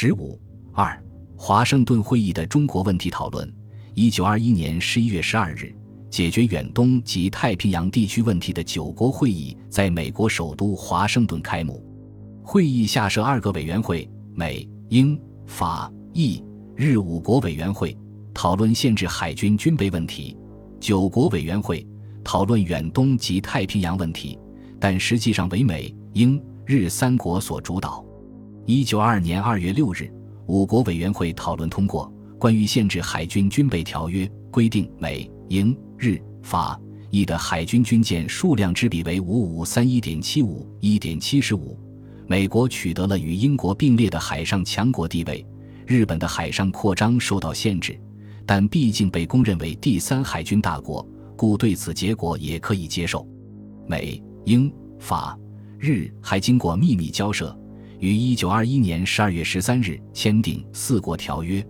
十五二，华盛顿会议的中国问题讨论。一九二一年十一月十二日，解决远东及太平洋地区问题的九国会议在美国首都华盛顿开幕。会议下设二个委员会：美、英、法、意、日五国委员会，讨论限制海军军备问题；九国委员会讨论远东及太平洋问题，但实际上为美、英、日三国所主导。一九二二年二月六日，五国委员会讨论通过《关于限制海军军备条约》，规定美、英、日、法、意的海军军舰数量之比为五五三一点七五一点七十五。美国取得了与英国并列的海上强国地位，日本的海上扩张受到限制，但毕竟被公认为第三海军大国，故对此结果也可以接受。美、英、法、日还经过秘密交涉。于一九二一年十二月十三日签订四国条约，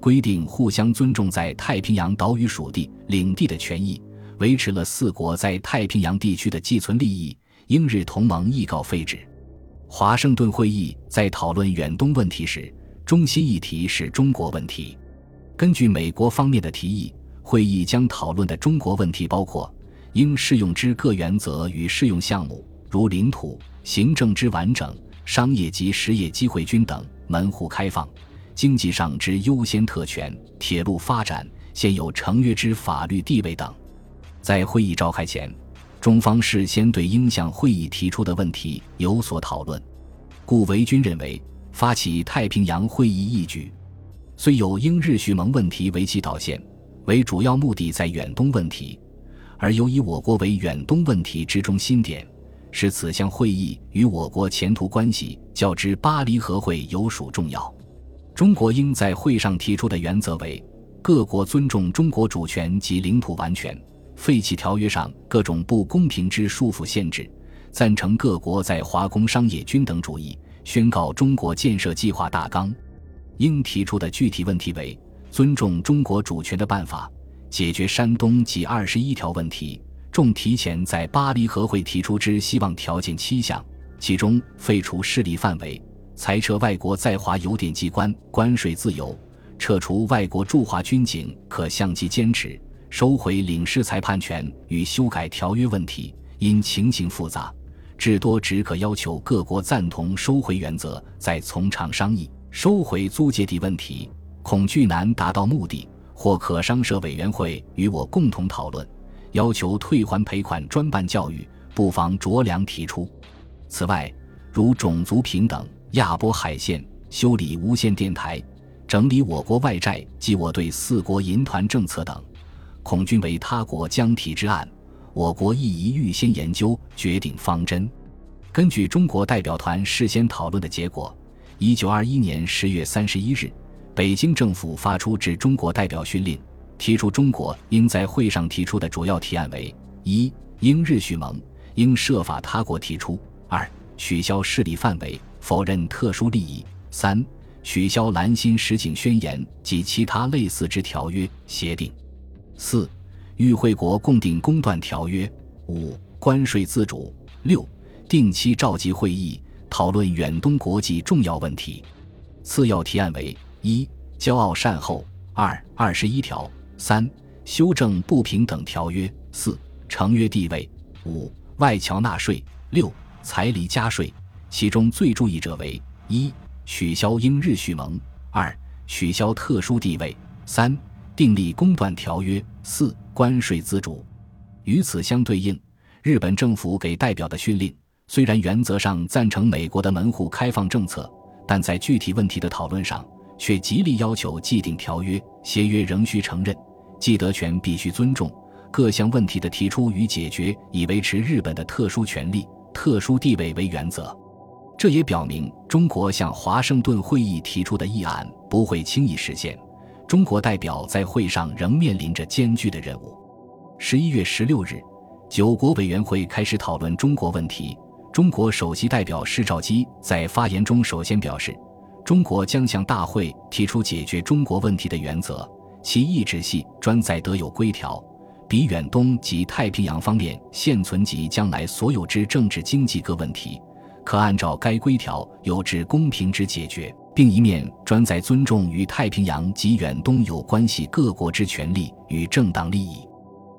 规定互相尊重在太平洋岛屿属地领地的权益，维持了四国在太平洋地区的寄存利益。英日同盟亦告废止。华盛顿会议在讨论远东问题时，中心议题是中国问题。根据美国方面的提议，会议将讨论的中国问题包括应适用之各原则与适用项目，如领土、行政之完整。商业及实业机会均等，门户开放；经济上之优先特权，铁路发展，现有成约之法律地位等。在会议召开前，中方事先对应向会议提出的问题有所讨论，故维军认为发起太平洋会议一举，虽有英日续盟问题为其导线，为主要目的在远东问题，而又以我国为远东问题之中心点。使此项会议与我国前途关系较之巴黎和会有属重要。中国应在会上提出的原则为：各国尊重中国主权及领土完全，废弃条约上各种不公平之束缚限制，赞成各国在华工商业均等主义，宣告中国建设计划大纲。应提出的具体问题为：尊重中国主权的办法，解决山东及二十一条问题。众提前在巴黎和会提出之希望条件七项，其中废除势力范围、裁撤外国在华邮电机关、关税自由、撤除外国驻华军警可相机坚持、收回领事裁判权与修改条约问题，因情形复杂，至多只可要求各国赞同收回原则，再从长商议。收回租界地问题，恐惧难达到目的，或可商设委员会与我共同讨论。要求退还赔款专办教育，不妨酌量提出。此外，如种族平等、亚波海线、修理无线电台、整理我国外债及我对四国银团政策等，恐均为他国将提之案，我国亦宜预先研究，决定方针。根据中国代表团事先讨论的结果，一九二一年十月三十一日，北京政府发出致中国代表训令。提出中国应在会上提出的主要提案为：一、英日续盟，应设法他国提出；二、取消势力范围，否认特殊利益；三、取消蓝心实景宣言及其他类似之条约协定；四、与会国共订公断条约；五、关税自主；六、定期召集会议，讨论远东国际重要问题。次要提案为：一、骄傲善后；二、二十一条。三、修正不平等条约；四、成约地位；五、外侨纳税；六、彩礼加税。其中最注意者为：一、取消英日续盟；二、取消特殊地位；三、订立公断条约；四、关税自主。与此相对应，日本政府给代表的训令，虽然原则上赞成美国的门户开放政策，但在具体问题的讨论上。却极力要求既定条约、协约仍需承认，既得权必须尊重。各项问题的提出与解决，以维持日本的特殊权利、特殊地位为原则。这也表明，中国向华盛顿会议提出的议案不会轻易实现。中国代表在会上仍面临着艰巨的任务。十一月十六日，九国委员会开始讨论中国问题。中国首席代表施肇基在发言中首先表示。中国将向大会提出解决中国问题的原则，其意志系专在得有规条，比远东及太平洋方面现存及将来所有之政治经济各问题，可按照该规条有之公平之解决，并一面专在尊重与太平洋及远东有关系各国之权利与正当利益。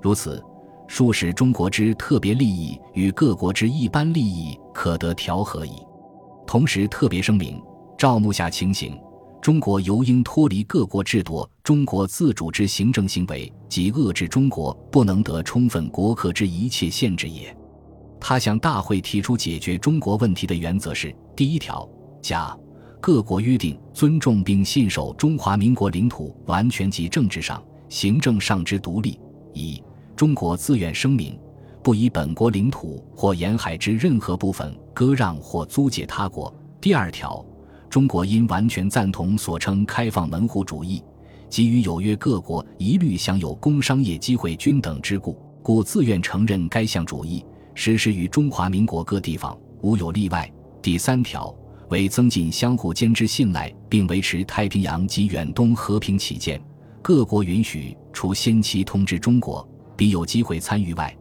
如此，数使中国之特别利益与各国之一般利益可得调和矣。同时，特别声明：照目下情形，中国尤应脱离各国制夺中国自主之行政行为及遏制中国不能得充分国客之一切限制也。他向大会提出解决中国问题的原则是：第一条，甲。各国约定尊重并信守中华民国领土完全及政治上、行政上之独立。一、中国自愿声明，不以本国领土或沿海之任何部分割让或租借他国。第二条，中国因完全赞同所称开放门户主义，给予有约各国一律享有工商业机会均等之故，故自愿承认该项主义，实施于中华民国各地方，无有例外。第三条。为增进相互间之信赖，并维持太平洋及远东和平起见，各国允许除先期通知中国，必有机会参与外，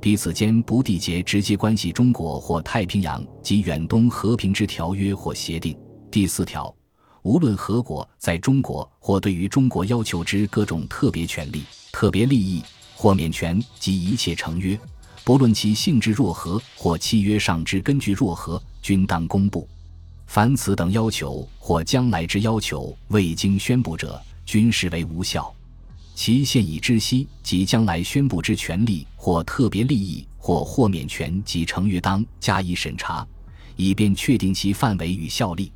彼此间不缔结直接关系中国或太平洋及远东和平之条约或协定。第四条，无论何国在中国或对于中国要求之各种特别权利、特别利益或免权及一切成约，不论其性质若何或契约上之根据若何，均当公布。凡此等要求或将来之要求未经宣布者，均视为无效。其现已知悉及将来宣布之权利或特别利益或豁免权及成约，当加以审查，以便确定其范围与效力。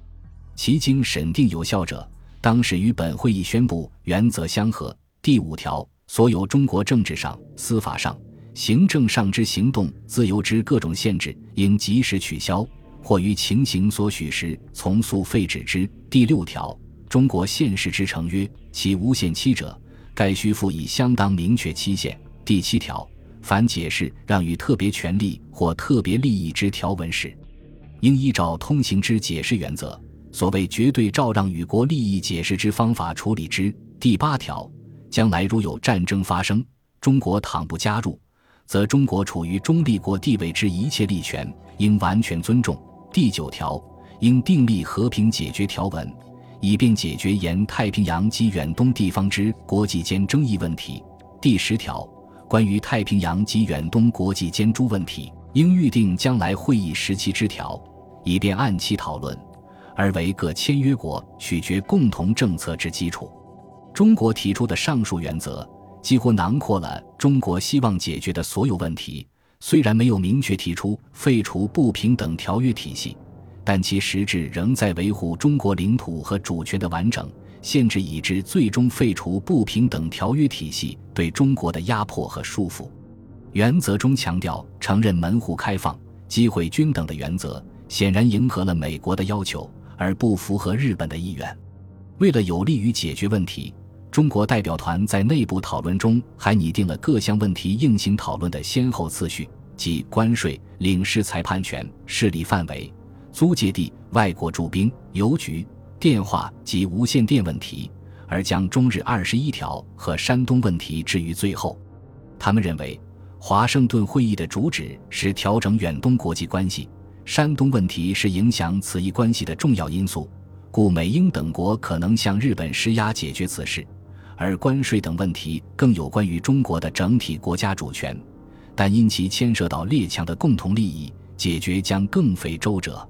其经审定有效者，当时与本会议宣布原则相合。第五条，所有中国政治上、司法上、行政上之行动自由之各种限制，应及时取消。或于情形所许时，从速废止之。第六条，中国现实之成约，其无限期者，该需附以相当明确期限。第七条，凡解释让与特别权利或特别利益之条文时，应依照通行之解释原则，所谓绝对照让与国利益解释之方法处理之。第八条，将来如有战争发生，中国倘不加入，则中国处于中立国地位之一切利权，应完全尊重。第九条，应订立和平解决条文，以便解决沿太平洋及远东地方之国际间争议问题。第十条，关于太平洋及远东国际间诸问题，应预定将来会议时期之条，以便按期讨论，而为各签约国取决共同政策之基础。中国提出的上述原则，几乎囊括了中国希望解决的所有问题。虽然没有明确提出废除不平等条约体系，但其实质仍在维护中国领土和主权的完整，限制以致最终废除不平等条约体系对中国的压迫和束缚。原则中强调承认门户开放、机会均等的原则，显然迎合了美国的要求，而不符合日本的意愿。为了有利于解决问题。中国代表团在内部讨论中还拟定了各项问题应行讨论的先后次序，即关税、领事裁判权、势力范围、租借地、外国驻兵、邮局、电话及无线电问题，而将中日二十一条和山东问题置于最后。他们认为，华盛顿会议的主旨是调整远东国际关系，山东问题是影响此一关系的重要因素，故美英等国可能向日本施压解决此事。而关税等问题更有关于中国的整体国家主权，但因其牵涉到列强的共同利益，解决将更费周折。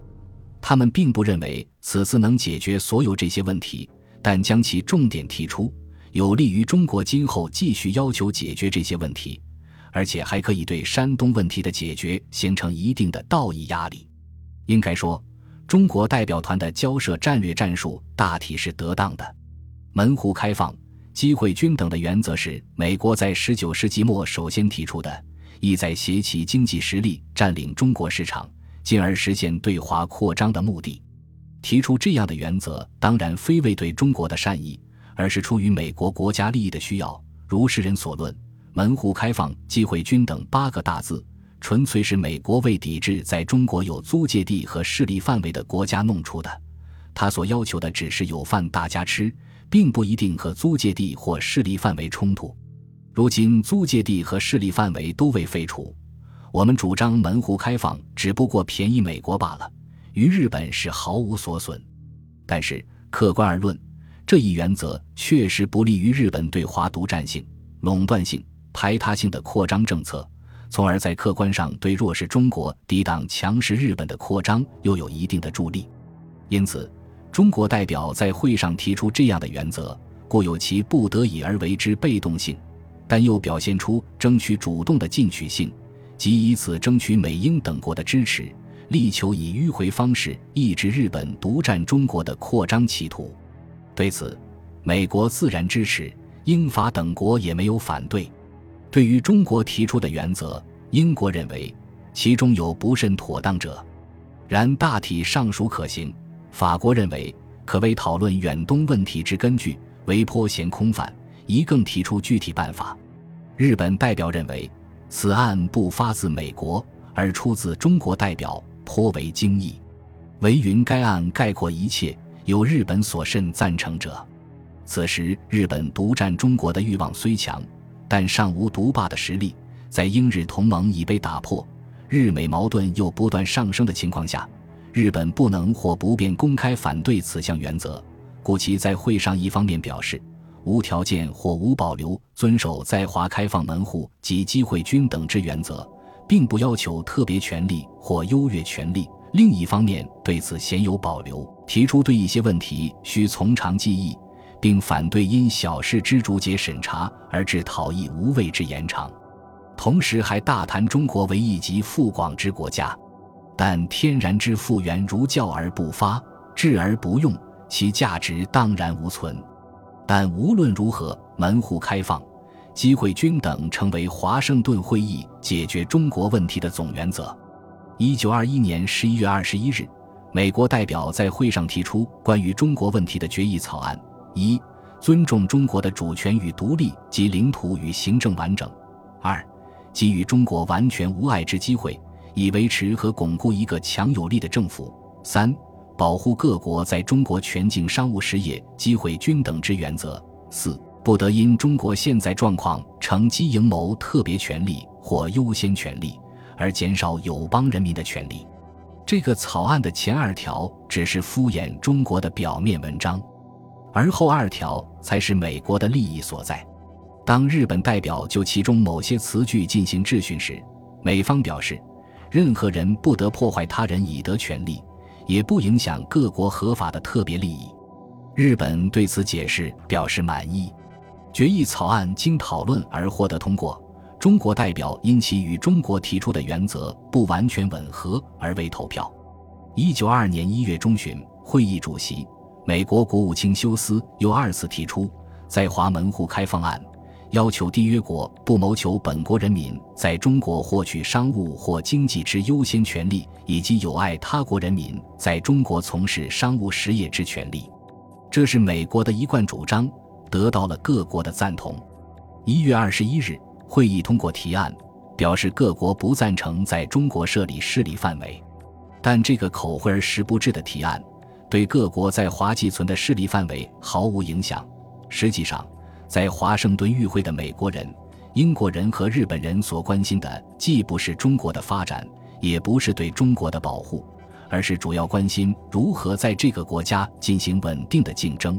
他们并不认为此次能解决所有这些问题，但将其重点提出，有利于中国今后继续要求解决这些问题，而且还可以对山东问题的解决形成一定的道义压力。应该说，中国代表团的交涉战略战术大体是得当的，门户开放。机会均等的原则是美国在十九世纪末首先提出的，意在携其经济实力占领中国市场，进而实现对华扩张的目的。提出这样的原则，当然非为对中国的善意，而是出于美国国家利益的需要。如世人所论，“门户开放、机会均等”八个大字，纯粹是美国为抵制在中国有租界地和势力范围的国家弄出的。他所要求的只是有饭大家吃。并不一定和租界地或势力范围冲突。如今租界地和势力范围都未废除，我们主张门户开放，只不过便宜美国罢了，于日本是毫无所损。但是客观而论，这一原则确实不利于日本对华独占性、垄断性、排他性的扩张政策，从而在客观上对弱势中国抵挡强势日本的扩张又有一定的助力。因此，中国代表在会上提出这样的原则，故有其不得已而为之被动性，但又表现出争取主动的进取性，即以此争取美英等国的支持，力求以迂回方式抑制日本独占中国的扩张企图。对此，美国自然支持，英法等国也没有反对。对于中国提出的原则，英国认为其中有不甚妥当者，然大体尚属可行。法国认为可为讨论远东问题之根据，为颇嫌空泛，宜更提出具体办法。日本代表认为此案不发自美国，而出自中国代表，颇为惊异。唯云该案概括一切。有日本所甚赞成者，此时日本独占中国的欲望虽强，但尚无独霸的实力。在英日同盟已被打破，日美矛盾又不断上升的情况下，日本不能或不便公开反对此项原则，故其在会上一方面表示无条件或无保留遵守在华开放门户及机会均等之原则，并不要求特别权利或优越权利。另一方面，对此鲜有保留，提出对一些问题需从长计议，并反对因小事之逐节审查而致讨议无谓之延长。同时，还大谈中国为一极富广之国家，但天然之复原如教而不发，治而不用，其价值当然无存。但无论如何，门户开放、机会均等，成为华盛顿会议解决中国问题的总原则。一九二一年十一月二十一日，美国代表在会上提出关于中国问题的决议草案：一、尊重中国的主权与独立及领土与行政完整；二、给予中国完全无碍之机会，以维持和巩固一个强有力的政府；三、保护各国在中国全境商务实业机会均等之原则；四、不得因中国现在状况乘机营谋特别权利或优先权利。而减少友邦人民的权利。这个草案的前二条只是敷衍中国的表面文章，而后二条才是美国的利益所在。当日本代表就其中某些词句进行质询时，美方表示，任何人不得破坏他人已得权利，也不影响各国合法的特别利益。日本对此解释表示满意。决议草案经讨论而获得通过。中国代表因其与中国提出的原则不完全吻合而未投票。一九二二年一月中旬，会议主席美国国务卿休斯又二次提出在华门户开放案，要求缔约国不谋求本国人民在中国获取商务或经济之优先权利，以及有碍他国人民在中国从事商务实业之权利。这是美国的一贯主张，得到了各国的赞同。一月二十一日。会议通过提案，表示各国不赞成在中国设立势力范围，但这个口惠而实不至的提案，对各国在华寄存的势力范围毫无影响。实际上，在华盛顿与会的美国人、英国人和日本人所关心的，既不是中国的发展，也不是对中国的保护，而是主要关心如何在这个国家进行稳定的竞争。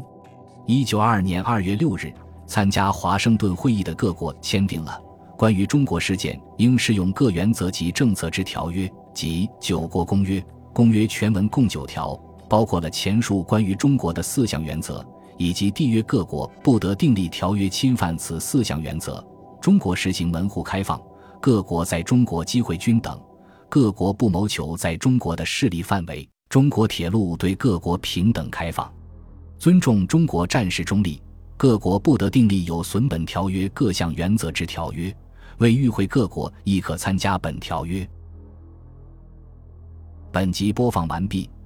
一九二二年二月六日。参加华盛顿会议的各国签订了关于中国事件应适用各原则及政策之条约，即九国公约。公约全文共九条，包括了前述关于中国的四项原则，以及缔约各国不得订立条约侵犯此四项原则。中国实行门户开放，各国在中国机会均等，各国不谋求在中国的势力范围。中国铁路对各国平等开放，尊重中国战事中立。各国不得订立有损本条约各项原则之条约，为与会各国亦可参加本条约。本集播放完毕，